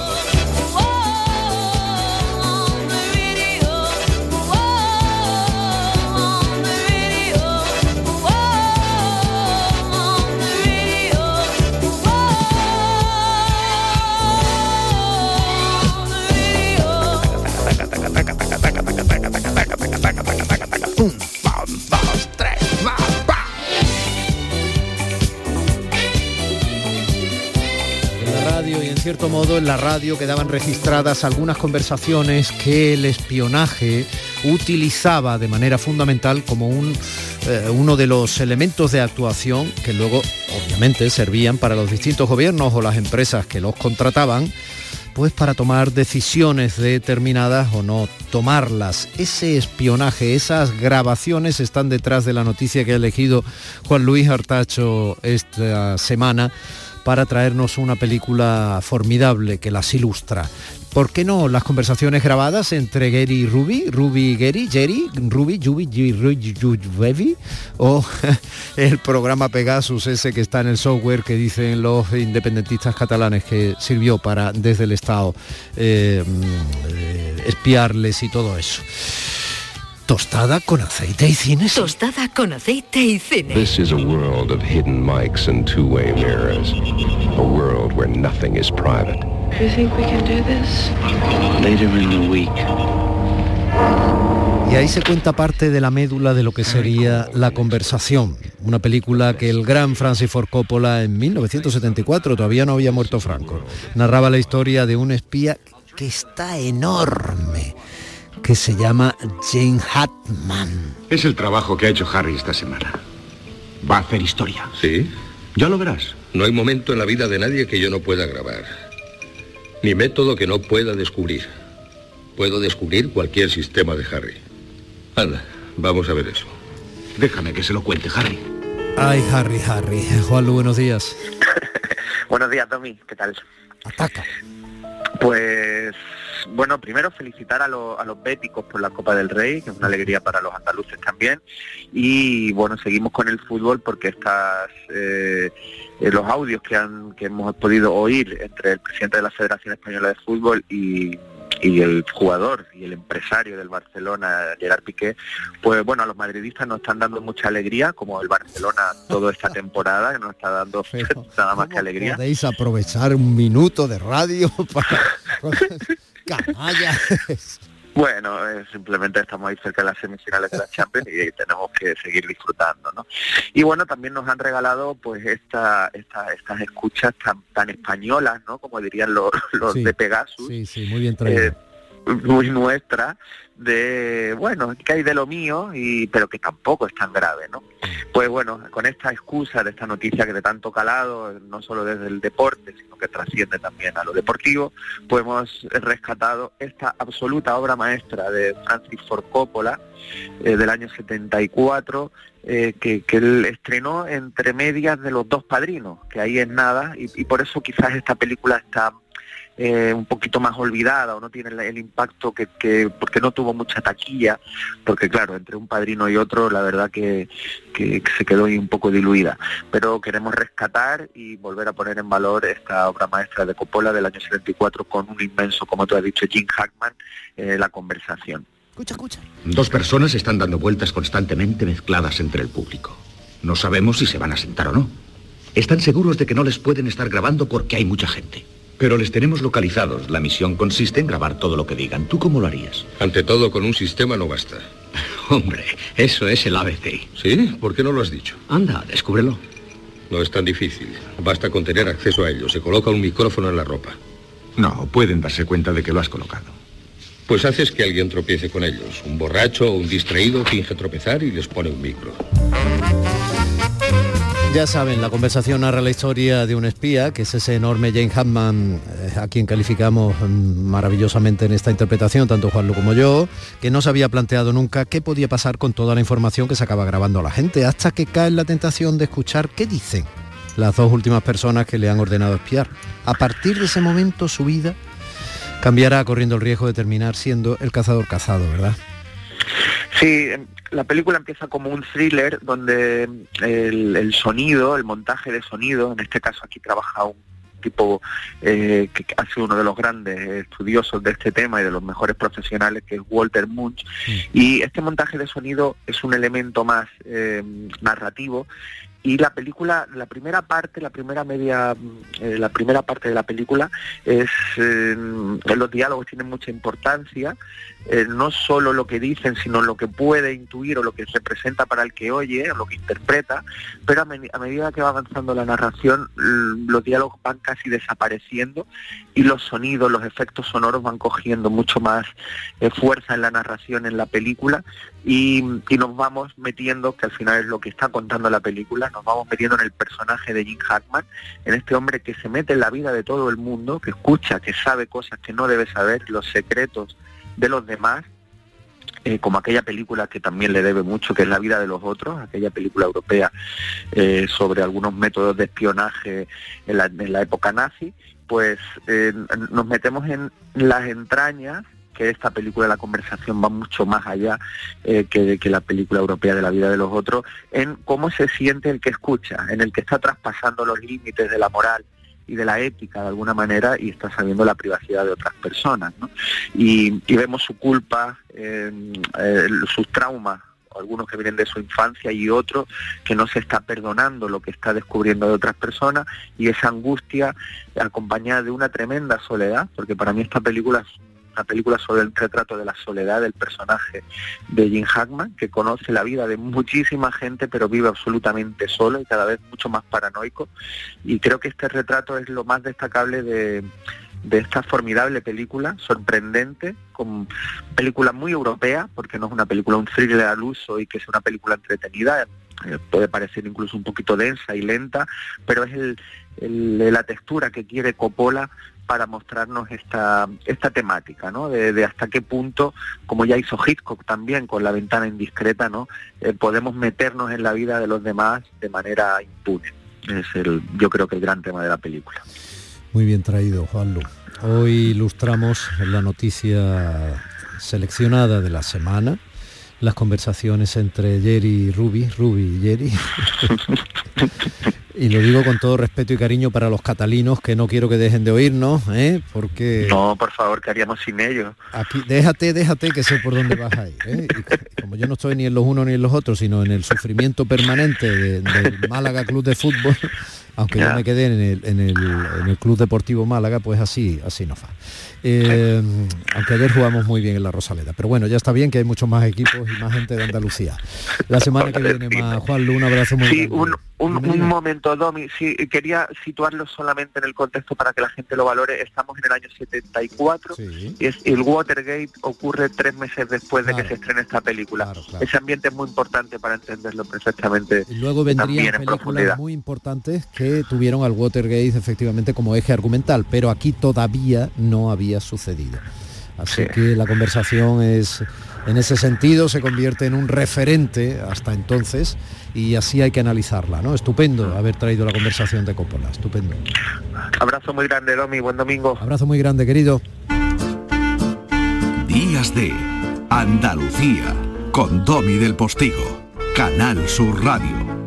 Cierto modo en la radio quedaban registradas algunas conversaciones que el espionaje utilizaba de manera fundamental como un, eh, uno de los elementos de actuación que luego obviamente servían para los distintos gobiernos o las empresas que los contrataban pues para tomar decisiones determinadas o no tomarlas. Ese espionaje, esas grabaciones están detrás de la noticia que ha elegido Juan Luis Artacho esta semana para traernos una película formidable que las ilustra. ¿Por qué no las conversaciones grabadas entre Gary y Ruby, Ruby y Gary, Jerry, Ruby, Yubi, Yubi, o el programa Pegasus ese que está en el software que dicen los independentistas catalanes que sirvió para desde el Estado eh, eh, espiarles y todo eso? Tostada con aceite y cine. Tostada con aceite y cine. This is a world of hidden mics and two-way mirrors. A world where nothing is private. You think we can do this? Later in the week. Y ahí se cuenta parte de la médula de lo que sería La conversación, una película que el gran Francis Ford Coppola en 1974, todavía no había muerto Franco, narraba la historia de un espía que está enorme, que se llama Jane Hatman. Es el trabajo que ha hecho Harry esta semana. Va a hacer historia. ¿Sí? Ya lo verás. No hay momento en la vida de nadie que yo no pueda grabar. Ni método que no pueda descubrir. Puedo descubrir cualquier sistema de Harry. Anda, vamos a ver eso. Déjame que se lo cuente, Harry. Ay, Harry, Harry. Juanlu, buenos días. Buenos días, Tommy. ¿Qué tal? Ataca. Pues bueno, primero felicitar a, los- béticos por la Copa del Rey, que es una alegría para los andaluces también. Y bueno, seguimos con el fútbol porque estas eh, eh, los audios que han que hemos podido oír entre el presidente de la Federación Española de Fútbol y y el jugador y el empresario del Barcelona, Gerard Piqué, pues bueno, a los madridistas nos están dando mucha alegría, como el Barcelona toda esta temporada, que nos está dando nada más que alegría. Podéis aprovechar un minuto de radio para... Canalla. Bueno, eh, simplemente estamos ahí cerca de las semifinales de la Champions y tenemos que seguir disfrutando, ¿no? Y bueno, también nos han regalado pues esta, esta- estas escuchas tan, tan españolas, ¿no? Como dirían los, los Sí, de Pegasus, Sí, sí, muy bien traído. eh, muy nuestra, de, bueno, que hay de lo mío, y pero que tampoco es tan grave, ¿no? Pues bueno, con esta excusa de esta noticia que de tanto calado, no solo desde el deporte, sino que trasciende también a lo deportivo, pues hemos rescatado esta absoluta obra maestra de Francis Ford Coppola eh, del año 74, eh, que, que él estrenó entre medias de los dos padrinos, que ahí es nada, y, y por eso quizás esta película está eh, un poquito más olvidada o no tiene el, el impacto que, que- porque no tuvo mucha taquilla porque claro entre un padrino y otro la verdad que, que se quedó ahí un poco diluida pero queremos rescatar y volver a poner en valor esta obra maestra de Coppola del año 74 con un inmenso como tú has dicho Jim Hackman eh, la conversación Escucha, escucha. Dos personas están dando vueltas constantemente mezcladas entre el público. No sabemos si se van a sentar o no. Están seguros de que no les pueden estar grabando porque hay mucha gente. Pero les tenemos localizados. La misión consiste en grabar todo lo que digan. ¿Tú cómo lo harías? Ante todo, con un sistema no basta. Hombre, eso es el ABC. ¿Sí? ¿Por qué no lo has dicho? Anda, descúbrelo. No es tan difícil. Basta con tener acceso a ello. Se coloca un micrófono en la ropa. No, pueden darse cuenta de que lo has colocado. Pues haces que alguien tropiece con ellos. Un borracho o un distraído finge tropezar y les pone un micro. Ya saben, la conversación narra la historia de un espía, que es ese enorme Jane Hammond, eh, a quien calificamos mm, maravillosamente en esta interpretación, tanto Juanlu como yo, que no se había planteado nunca qué podía pasar con toda la información que se acaba grabando a la gente, hasta que cae en la tentación de escuchar qué dicen las dos últimas personas que le han ordenado espiar. A partir de ese momento su vida cambiará corriendo el riesgo de terminar siendo el cazador cazado, ¿verdad? Sí, la película empieza como un thriller donde el, el sonido, el montaje de sonido, en este caso aquí trabaja un tipo eh, que ha sido uno de los grandes estudiosos de este tema y de los mejores profesionales, que es Walter Munch, y este montaje de sonido es un elemento más eh, narrativo. Y la película, la primera parte, la primera media, eh, la primera parte de la película es, eh, los diálogos tienen mucha importancia, eh, no solo lo que dicen, sino lo que puede intuir o lo que representa para el que oye, o lo que interpreta, pero a, medida que va avanzando la narración, los diálogos van casi desapareciendo y los sonidos, los efectos sonoros van cogiendo mucho más eh, fuerza en la narración en la película y, nos vamos metiendo, que al final es lo que está contando la película, nos vamos metiendo en el personaje de Jim Hackman, en este hombre que se mete en la vida de todo el mundo, que escucha, que sabe cosas que no debe saber, los secretos de los demás, eh, como aquella película que también le debe mucho, que es La vida de los otros, aquella película europea eh, sobre algunos métodos de espionaje en la, época nazi, pues eh, nos metemos en las entrañas que esta película La conversación va mucho más allá que la película europea de la vida de los otros, en cómo se siente el que escucha, en el que está traspasando los límites de la moral, y de la ética de alguna manera y está sabiendo la privacidad de otras personas. Y, vemos su culpa, eh, sus traumas, algunos que vienen de su infancia y otros que no se está perdonando lo que está descubriendo de otras personas y esa angustia acompañada de una tremenda soledad, porque para mí esta película una película sobre el retrato de la soledad del personaje de Jim Hackman, que conoce la vida de muchísima gente, pero vive absolutamente solo y cada vez mucho más paranoico. Y creo que este retrato es lo más destacable de, esta formidable película, sorprendente, con película muy europea, porque no es una película, un thriller al uso y que es una película entretenida, eh, puede parecer incluso un poquito densa y lenta, pero es el, la textura que quiere Coppola para mostrarnos esta, esta temática, ¿no? De, hasta qué punto, como ya hizo Hitchcock también con la ventana indiscreta, ¿no? Eh, podemos meternos en la vida de los demás de manera impune. Es el, yo creo que el gran tema de la película. Muy bien traído, Juanlu. Hoy ilustramos la noticia seleccionada de la semana, las conversaciones entre Jerry y Ruby, Ruby y Jerry. y lo digo con todo respeto y cariño para los catalinos que no quiero que dejen de oírnos, ¿eh? porque... No, por favor, que haríamos sin ellos. Aquí, déjate, déjate que sé por dónde vas a ir. ¿eh? como yo no estoy ni en los unos ni en los otros, sino en el sufrimiento permanente del Málaga Club de Fútbol, aunque yo me quedé en el, en, el, en el, Club Deportivo Málaga, pues así, así no va. Eh, aunque ayer jugamos muy bien en la Rosaleda. Pero bueno, ya está bien que hay muchos más equipos y más gente de Andalucía. La semana que viene más. Juan Lu, un abrazo muy sí, Un, un, momento, Domi. Sí, quería situarlo solamente en el contexto para que la gente lo valore. Estamos en el año 74 y es, el Watergate ocurre tres meses después de que se estrene esta película. Ese ambiente es muy importante para entenderlo perfectamente. Y luego vendrían películas muy importantes que tuvieron al Watergate efectivamente como eje argumental, pero aquí todavía no había sucedido. Así que la conversación es, en ese sentido, se convierte en un referente hasta entonces y así hay que analizarla, ¿no? Estupendo haber traído la conversación de Coppola, estupendo. Abrazo muy grande, Domi, buen domingo. Abrazo muy grande, querido. Días de Andalucía con Domi del Postigo, Canal Sur Radio.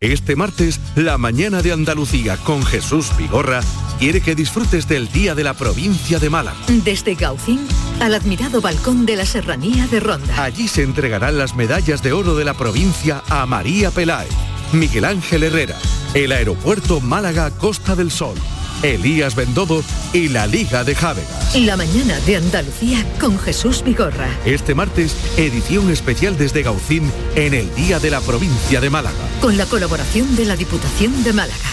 Este martes, la mañana de Andalucía con Jesús Vigorra quiere que disfrutes del Día de la Provincia de Málaga. Desde Gaucín al admirado balcón de la Serranía de Ronda. Allí se entregarán las medallas de oro de la provincia a María Peláez, Miguel Ángel Herrera, el aeropuerto Málaga Costa del Sol. Elías Bendodo y la Liga de Jávegas. La mañana de Andalucía con Jesús Vigorra. Este martes, edición especial desde Gaucín en el Día de la Provincia de Málaga. Con la colaboración de la Diputación de Málaga.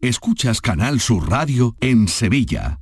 Escuchas Canal Sur Radio en Sevilla.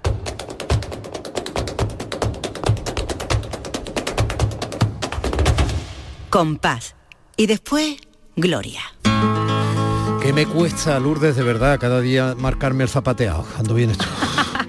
Compás. Y después, Gloria. ¿Qué me cuesta, Lourdes, de verdad, cada día marcarme el zapateado? Ando bien esto.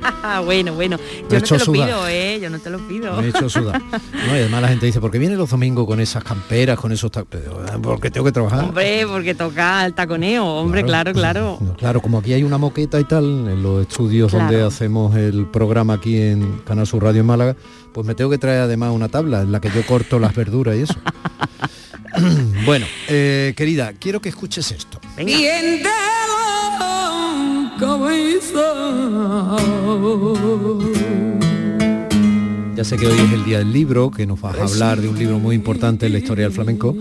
bueno, bueno. Yo no te lo sudar. pido, ¿eh? Yo no te lo pido. Me he hecho sudar. No, y además la gente dice, ¿por qué viene los domingos con esas camperas, con esos... ta-?" Pero, "Ah, Porque tengo que trabajar. Hombre, porque toca el taconeo, hombre, claro, claro. No, claro, como aquí hay una moqueta y tal, en los estudios Claro. donde hacemos el programa aquí en Canal Sur Radio en Málaga, pues me tengo que traer además una tabla en la que yo corto las verduras y eso. bueno, eh, querida, quiero que escuches esto. Bien de Ya sé que hoy es el día del libro, que nos vas a hablar de un libro muy importante en la historia del flamenco,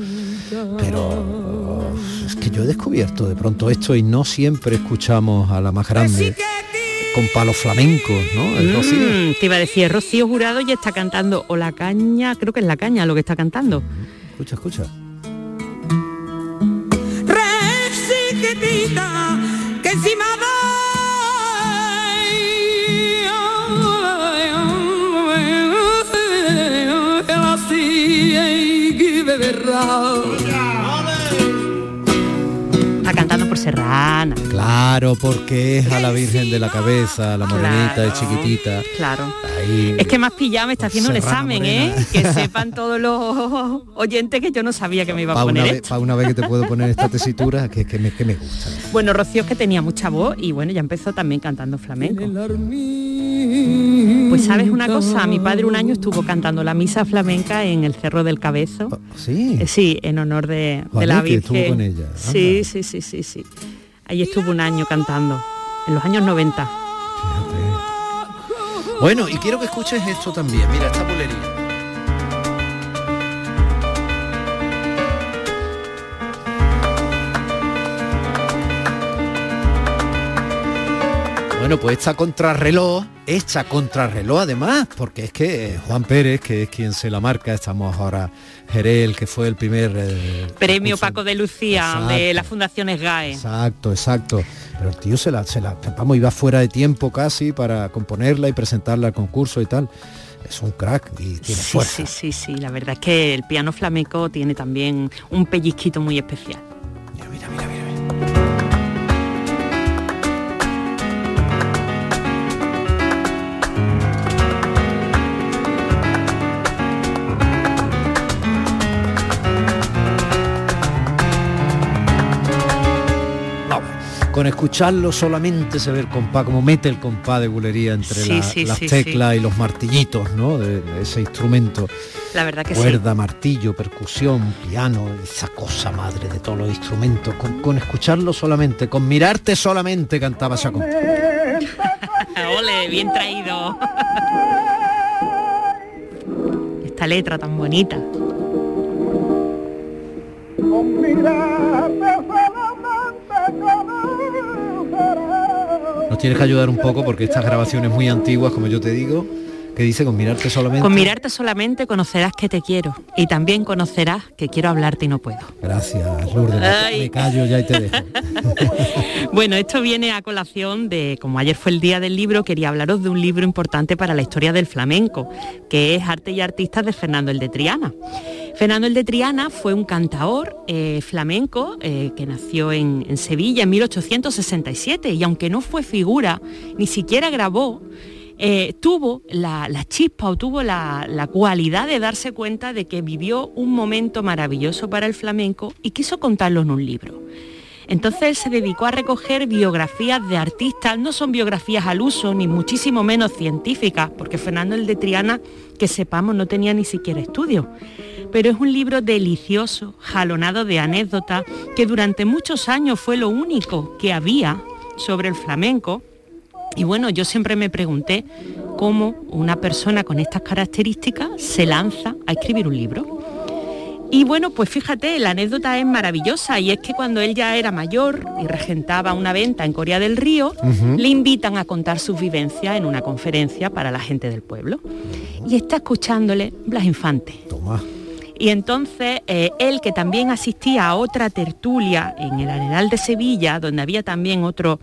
pero es que yo he descubierto de pronto esto y no siempre escuchamos a la más grande con palos flamencos, ¿no? El Rocío. Mm, te iba a decir, Rocío Jurado ya está cantando, o la caña, creo que es la caña lo que está cantando. Escucha, escucha. chiquitita que encima Está cantando por Serrana. Claro, porque es a la Virgen de la Cabeza, la morenita y chiquitita. Claro. Ahí. Es que más pillado me está haciendo un examen, ¿eh? Que sepan todos los oyentes que yo no sabía que me iba a una, poner vez, pa' una vez que te puedo poner esta tesitura, que, que me, que me gusta. Bueno, Rocío es que tenía mucha voz y bueno, ya empezó también cantando flamenco. Pues sabes una cosa, mi padre un año estuvo cantando la misa flamenca en el Cerro del Cabezo. Sí. Eh, Sí, en honor de, de Vale, la Virgen. estuvo con ella. Sí, sí, sí, sí, sí. Ahí estuvo un año cantando, en los años 90. Bueno, y quiero que escuches esto también. Mira, esta bulería. Bueno, pues esta contrarreloj, esta contrarreloj además, porque es que eh, Juan Pérez, que es quien se la marca, estamos ahora, Jerez, que fue el primer... eh, Premio concurso- Paco de Lucía de Exacto. la Fundación SGAE. Exacto, exacto. Pero el tío se la, se la, vamos, iba fuera de tiempo casi para componerla y presentarla al concurso y tal. Es un crack y tiene Sí, fuerza. sí, sí, sí, la verdad es que el piano flamenco tiene también un pellizquito muy especial. Con escucharlo solamente se ve el compás, como mete el compás de bulería entre Sí, la- sí, las sí, teclas y los martillitos, ¿no? De, de ese instrumento. La verdad que sí. Cuerda, martillo, percusión, piano, esa cosa madre de todos los instrumentos. Con, con escucharlo solamente, con mirarte solamente cantaba Chacón. Ole, bien traído. Esta letra tan bonita. Tienes que ayudar un poco porque estas grabaciones muy antiguas, como yo te digo, que dice con mirarte solamente. Con mirarte solamente conocerás que te quiero y también conocerás que quiero hablarte y no puedo. Gracias, Lourdes. Me, me callo ya y te dejo. Bueno, esto viene a colación de, como ayer fue el día del libro, quería hablaros de un libro importante para la historia del flamenco, que es Arte y Artistas de Fernando el de Triana. Fernando el de Triana fue un cantaor eh, flamenco eh, que nació en, Sevilla en 1867 y aunque no fue figura, ni siquiera grabó, eh, tuvo la, la chispa o tuvo la, la cualidad de darse cuenta de que vivió un momento maravilloso para el flamenco y quiso contarlo en un libro. Entonces se dedicó a recoger biografías de artistas, no son biografías al uso, ni muchísimo menos científicas, porque Fernando el de Triana, que sepamos, no tenía ni siquiera estudios. Pero es un libro delicioso, jalonado de anécdotas, que durante muchos años fue lo único que había sobre el flamenco. Y bueno, yo siempre me pregunté cómo una persona con estas características se lanza a escribir un libro. Y bueno, pues fíjate, la anécdota es maravillosa y es que cuando él ya era mayor y regentaba una venta en Corea del Río, le invitan a contar sus vivencias en una conferencia para la gente del pueblo. Y está escuchándole Blas Infante. Toma. Y entonces eh, él, que también asistía a otra tertulia en el Arenal de Sevilla, donde había también otro-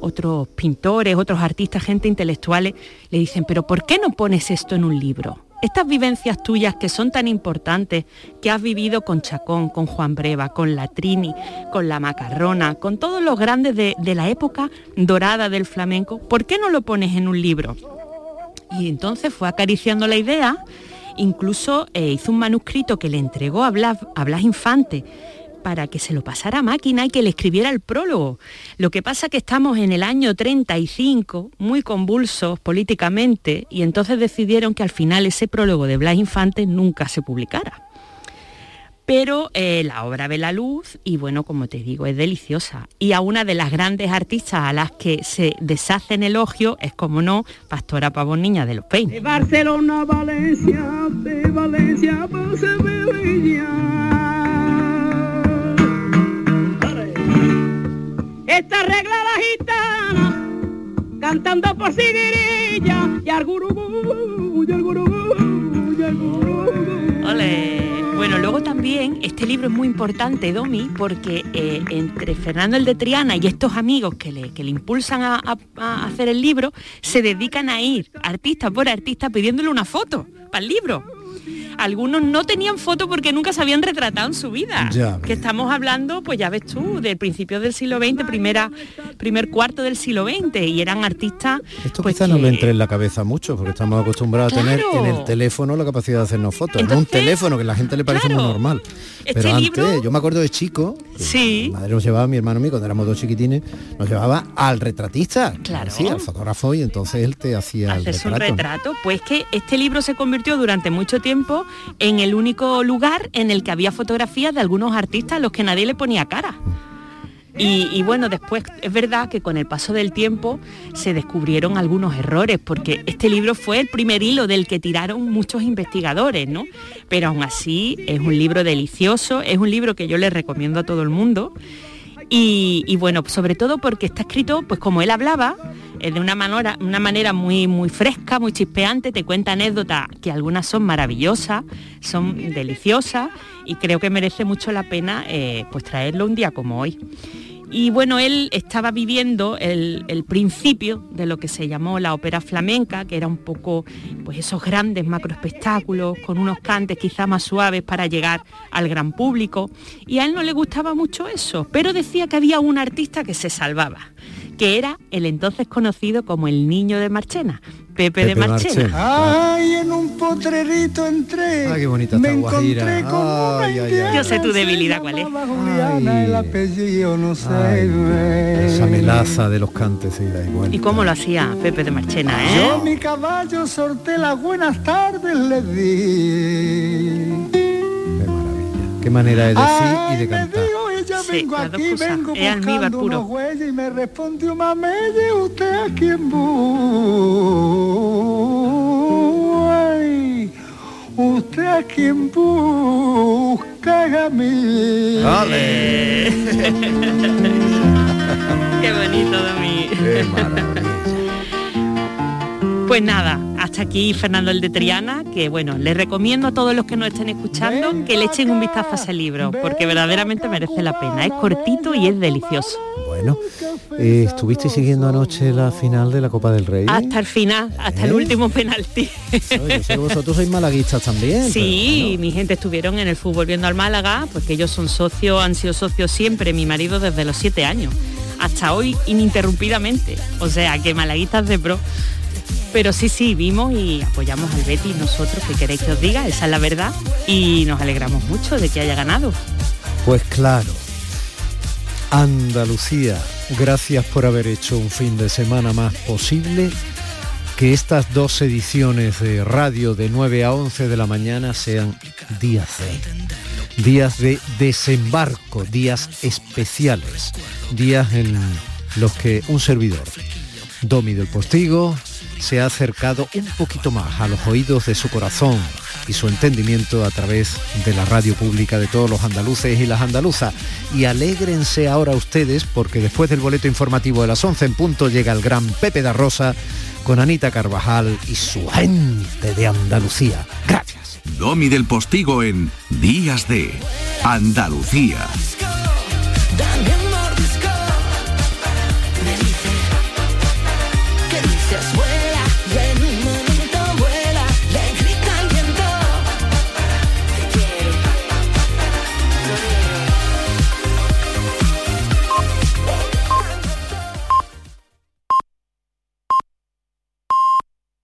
otros pintores, otros artistas, gente intelectuales, le dicen, pero ¿por qué no pones esto en un libro? Estas vivencias tuyas que son tan importantes, que has vivido con Chacón, con Juan Breva, con la Trini, con la Macarrona, con todos los grandes de, de la época dorada del flamenco, ¿por qué no lo pones en un libro? Y entonces fue acariciando la idea, incluso eh, hizo un manuscrito que le entregó a Blas, a Blas Infante para que se lo pasara a máquina y que le escribiera el prólogo. Lo que pasa que estamos en el año 35, muy convulsos políticamente, y entonces decidieron que al final ese prólogo de Blas Infante nunca se publicara. Pero eh, la obra ve la luz y bueno, como te digo, es deliciosa. Y a una de las grandes artistas a las que se deshace en elogio es, como no, Pastora Pavón Niña de los Peines. De Barcelona Valencia, de Valencia. Esta regla la gitana, cantando por Siguirilla, y al gurugú, y al gurugú, y al gurugú. Bueno, luego también este libro es muy importante, Domi, porque eh, entre Fernando el de Triana y estos amigos que le, que le impulsan a hacer el libro, se dedican a ir artista por artista pidiéndole una foto para el libro. Algunos no tenían foto porque nunca se habían retratado en su vida. Ya que estamos hablando, pues ya ves tú, del principio del siglo XX, primera, primer cuarto del siglo XX, y eran artistas Esto pues, quizá no que- le entre en la cabeza mucho, porque estamos acostumbrados a tener en el teléfono la capacidad de hacernos fotos. en un Entonces, teléfono que a la gente le parece muy normal. este Pero antes, libro- yo me acuerdo de chico, Sí. mi madre nos llevaba, mi hermano y mí, cuando éramos dos chiquitines, nos llevaba al retratista, Claro. sí, al fotógrafo, y entonces él te hacía el hacerse un retrato. retrato, pues que este libro se convirtió durante mucho tiempo en el único lugar en el que había fotografías de algunos artistas a los que nadie le ponía cara. Y, y bueno, después es verdad que con el paso del tiempo se descubrieron algunos errores, porque este libro fue el primer hilo del que tiraron muchos investigadores, ¿no? Pero aún así es un libro delicioso, es un libro que yo le recomiendo a todo el mundo. Y, bueno, sobre todo porque está escrito, pues como él hablaba, eh, de una manera, una manera muy, muy fresca, muy chispeante, te cuenta anécdotas que algunas son maravillosas, son deliciosas y creo que merece mucho la pena eh, pues traerlo un día como hoy. Y bueno, él estaba viviendo el, principio de lo que se llamó la ópera flamenca, que era un poco pues esos grandes macroespectáculos con unos cantes quizá más suaves para llegar al gran público. Y a él no le gustaba mucho eso, pero decía que había un artista que se salvaba, que era el entonces conocido como el niño de Marchena, Pepe, de Marchena. Marchena. Ay, en un potrerito entré. Ah, qué bonita me encontré con una Ay, ay, ay. Yo sé tu se debilidad, ¿cuál es? llamaba Juliana, el apellido no sé. Ay, ve. esa melaza de los cantes y da igual. ¿Y cómo lo hacía Pepe de Marchena, eh? Yo mi caballo sorté las buenas tardes le di. Qué manera de decir y de Me cantar. Sí, aquí, cosas. vengo Es almíbar buscando puro. unos huellas y me respondió mameye, usted a quién busca. Usted a quién busca a mí. Qué bonito, Domi. Qué maravilla. Pues nada, hasta aquí Fernando el de Triana, que bueno, les recomiendo a todos los que nos estén escuchando que le echen un vistazo a ese libro, porque verdaderamente merece la pena. Es cortito y es delicioso. Bueno, eh, ¿estuviste siguiendo anoche la final de la Copa del Rey? Hasta el final, hasta el ¿Eh? último penalti. Oye, sé que vosotros sois malaguistas también. Sí, mi gente estuvieron en el fútbol viendo al Málaga, porque ellos son socios, han sido socios siempre, mi marido desde los siete años, hasta hoy ininterrumpidamente. O sea, que malaguistas de pro. Pero sí, sí, vimos y apoyamos al Betis nosotros, que queréis que os diga, esa es la verdad, y nos alegramos mucho de que haya ganado. Pues claro. Andalucía, gracias por haber hecho un fin de semana más posible. Que estas dos ediciones de radio de 9 a 11 de la mañana sean días de, días de desembarco, días especiales, días en los que un servidor, Domi del Postigo, se ha acercado un poquito más a los oídos de su corazón y su entendimiento a través de la radio pública de todos los andaluces y las andaluzas. Y alégrense ahora ustedes porque después del boleto informativo de las 11 en punto llega el gran Pepe da Rosa con Anita Carvajal y su gente de Andalucía. Gracias. Domi del Postigo en Días de Andalucía.